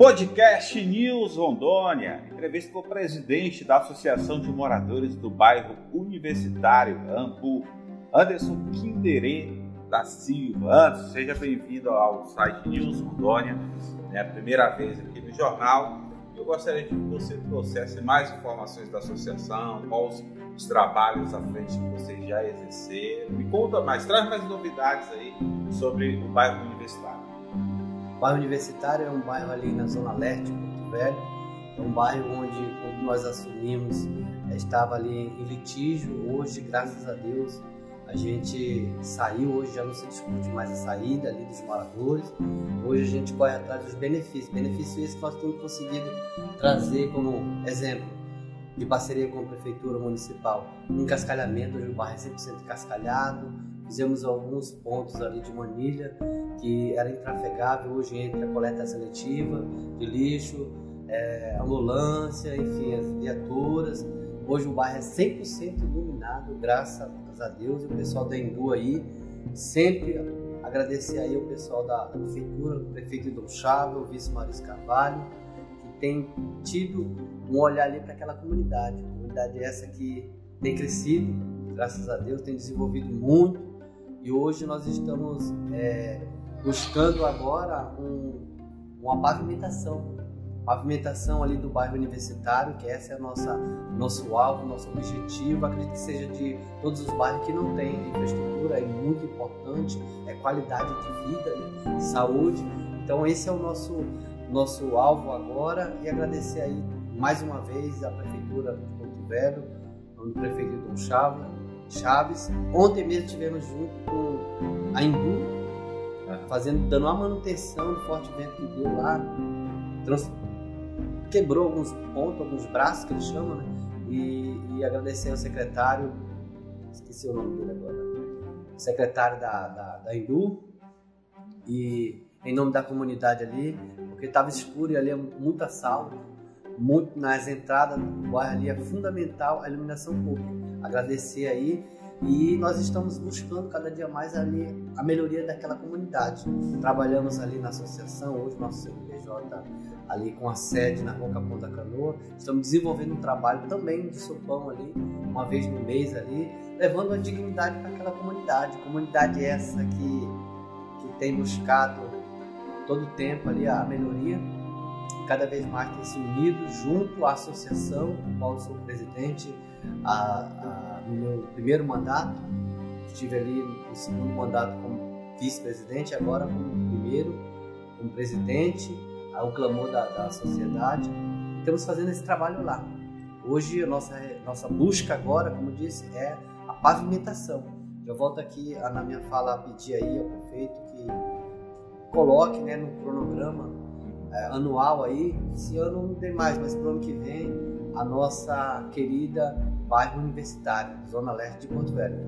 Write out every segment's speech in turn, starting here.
Podcast News Rondônia. Entrevista com o presidente da Associação de Moradores do Bairro Universitário, AMPU, Anderson Quinderê da Silva. Anderson, seja bem-vindo ao site News Rondônia. É a primeira vez aqui no jornal. Eu gostaria de que você trouxesse mais informações da associação, quais os trabalhos à frente que vocês já exerceram. Me conta mais, traz mais novidades aí sobre o bairro universitário. O bairro Universitário é um bairro ali na Zona Leste Porto Velho. É um bairro onde, quando nós assumimos, eh, estava ali em litígio. Hoje, graças a Deus, a gente saiu. Hoje já não se discute mais a saída ali dos moradores. Hoje a gente corre atrás dos benefícios. Benefícios esses que nós temos conseguido trazer como exemplo de parceria com a Prefeitura Municipal. Um cascalhamento, hoje o bairro é 100% cascalhado. Fizemos alguns pontos ali de manilha que era intrafegável, hoje entra coleta seletiva de lixo, é, ambulância, enfim, as viaturas. Hoje o bairro é 100% iluminado, graças a Deus, e o pessoal da Embu aí, sempre agradecer aí o pessoal da, da prefeitura, o prefeito Dom Chave, o vice Maurício Carvalho, que tem tido um olhar ali para aquela comunidade, comunidade essa que tem crescido, graças a Deus, tem desenvolvido muito, e hoje nós estamos é, buscando agora um, uma pavimentação, pavimentação ali do bairro universitário, que essa é nossa nosso alvo, nosso objetivo. Acredito que seja de todos os bairros que não têm infraestrutura, é muito importante, é qualidade de vida, né? saúde. Então esse é o nosso nosso alvo agora e agradecer aí mais uma vez a prefeitura de Porto Velho, o prefeito Dom Chaves, Chaves. Ontem mesmo estivemos junto com a Embu, fazendo, dando uma manutenção do forte vento que deu lá, trans, quebrou alguns pontos, alguns braços que eles chamam, né? E, e agradecer ao secretário, esqueci o nome dele agora, secretário da, da, da Indu, e em nome da comunidade ali, porque estava escuro e ali é muita sal, muito nas entradas do bairro ali é fundamental a iluminação pública. Agradecer aí e nós estamos buscando cada dia mais ali a melhoria daquela comunidade. Trabalhamos ali na associação, hoje nosso CNPJ ali com a sede na Rua Capão da Canoa. Estamos desenvolvendo um trabalho também de sopão ali, uma vez no mês ali, levando a dignidade para aquela comunidade. Comunidade essa que, que tem buscado todo o tempo ali a melhoria cada vez mais tem se unido junto à associação, do qual sou presidente, a, a no meu primeiro mandato, estive ali no segundo mandato como vice-presidente, agora como primeiro, como presidente, ao clamor da, da sociedade. Estamos fazendo esse trabalho lá. Hoje a nossa, nossa busca agora, como disse, é a pavimentação. Eu volto aqui na minha fala a pedir aí ao prefeito que coloque né, no cronograma é, anual aí, esse ano não tem mais, mas para o ano que vem, a nossa querida bairro universitário, Zona Leste de Porto Velho.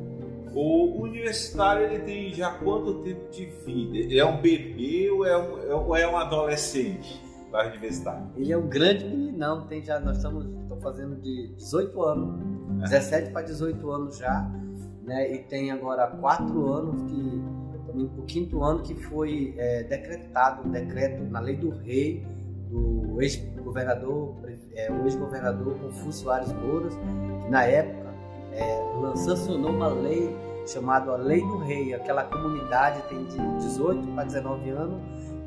O universitário ele tem já quanto tempo de vida? Ele é um bebê ou é um, ou é um adolescente? Bairro universitário. Ele é um grande meninão, tem já, nós estamos fazendo de 18 anos, é. 17 para 18 anos já, né? E tem agora 4 anos que também o quinto ano que foi é, decretado, um decreto na lei do rei do ex-governador, é, o ex-governador Confúcio Ares Louras, que na época é, uma lei chamada Lei do Rei. Aquela comunidade tem de 18 para 19 anos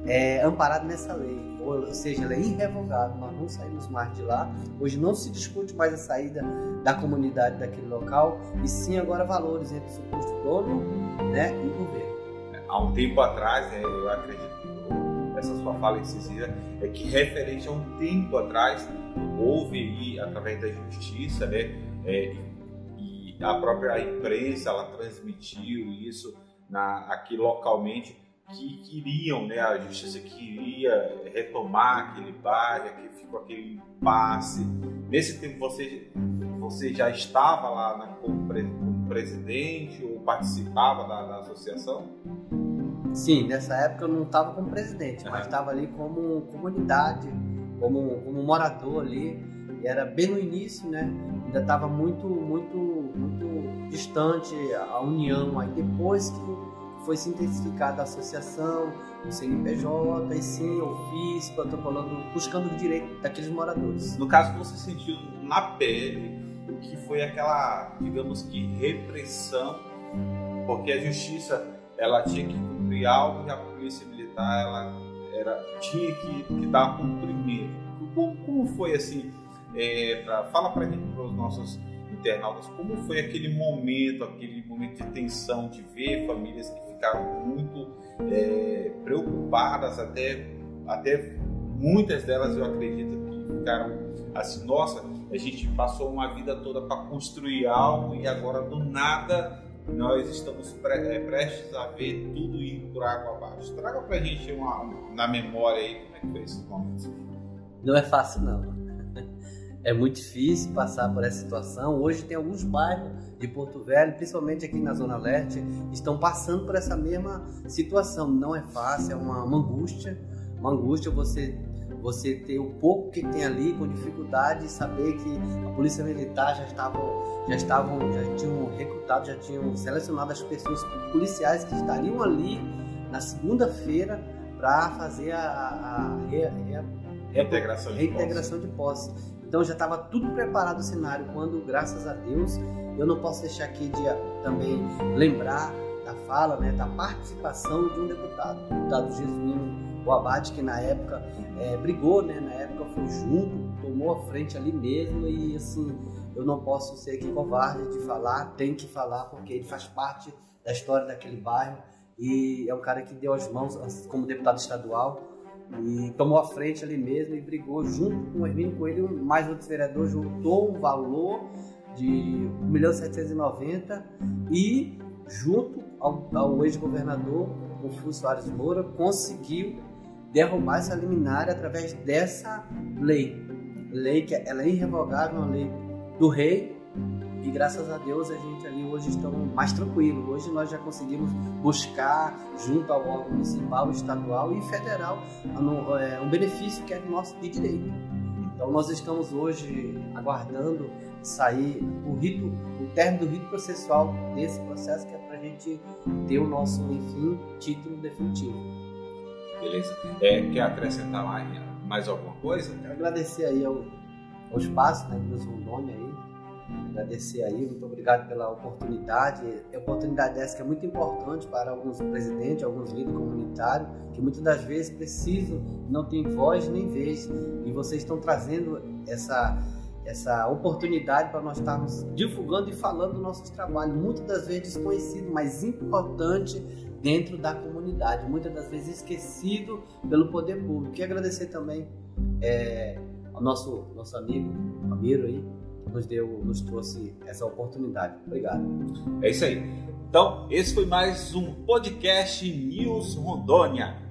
é, amparado nessa lei, ou, ou seja, ela é irrevogável, nós não saímos mais de lá. Hoje não se discute mais a saída da comunidade daquele local, e sim agora valores entre o suposto dono né, e o governo. Há um tempo atrás, né, eu acredito essa sua fala incisiva, é que referente a um tempo atrás, houve aí, através da justiça, né, é, e a própria imprensa, ela transmitiu isso na, aqui localmente, que queriam, né, a justiça queria retomar aquele bairro, que ficou aquele impasse. Nesse tempo você, você já estava lá na, como, como presidente ou participava da, da associação? Sim, nessa época eu não estava como presidente, mas estava ali como comunidade, como, como morador ali. E era bem no início, né? Ainda estava muito, muito, muito distante a união. Aí depois que foi se intensificada a associação, o CNPJ, e sim, ofício, protocolando, buscando o direito daqueles moradores. No caso, você sentiu na pele o que foi aquela, digamos que, repressão, porque a justiça ela tinha que cumprir algo e a polícia militar ela era, tinha que, que dar cumprimento. Como, como foi assim? É, pra, fala para os nossos internautas, como foi aquele momento, aquele momento de tensão, de ver famílias que ficaram muito é, preocupadas, até, até muitas delas eu acredito que ficaram assim, nossa, a gente passou uma vida toda para construir algo e agora do nada nós estamos pre é, prestes a ver tudo indo por água abaixo. Traga para a gente uma, na memória aí como é que foi esse momento. Não é fácil não. É muito difícil passar por essa situação. Hoje tem alguns bairros de Porto Velho, principalmente aqui na Zona Leste, estão passando por essa mesma situação. Não é fácil, é uma, uma angústia. Uma angústia você você ter o pouco que tem ali com dificuldade e saber que a polícia militar já estava já estavam já tinham recrutado já tinham selecionado as pessoas policiais que estariam ali na segunda-feira para fazer a, a, re, re, reintegração, de, reintegração de posse. Então já estava tudo preparado o cenário quando graças a Deus eu não posso deixar aqui de também lembrar da fala, né, da participação de um deputado, o deputado Jesuíno o Abate, que na época é, brigou, né? Na época foi junto, tomou a frente ali mesmo e assim, eu não posso ser aqui covarde de falar, tem que falar porque ele faz parte da história daquele bairro e é um cara que deu as mãos como deputado estadual e tomou a frente ali mesmo e brigou junto com o Hermínio Coelho, mais outro vereador, juntou um valor de 1 milhão 790 e junto ao, ao ex-governador Confúcio Soares Moura conseguiu derrubar essa liminar através dessa lei. Lei que ela é irrevogável, uma lei do rei. E graças a Deus a gente ali hoje estamos mais tranquilo. Hoje nós já conseguimos buscar junto ao órgão municipal, estadual e federal é, um benefício que é nosso de direito. Então nós estamos hoje aguardando sair o rito, o término do rito processual desse processo que é para a gente ter o nosso, enfim, título definitivo. Beleza? É, quer acrescentar mais, mais alguma coisa? Quero agradecer aí ao, ao espaço, né, um nome aí. Agradecer aí, muito obrigado pela oportunidade. A oportunidade essa que é muito importante para alguns presidentes, alguns líderes comunitários, que muitas das vezes precisam, não tem voz nem vez, e vocês estão trazendo essa essa oportunidade para nós estarmos divulgando e falando do nosso trabalho, muitas das vezes desconhecido, mas importante dentro da comunidade, muitas das vezes esquecido pelo poder público. E agradecer também é, ao nosso, nosso amigo Ramiro aí, que nos, deu, nos trouxe essa oportunidade. Obrigado. É isso aí. Então, esse foi mais um podcast News Rondônia.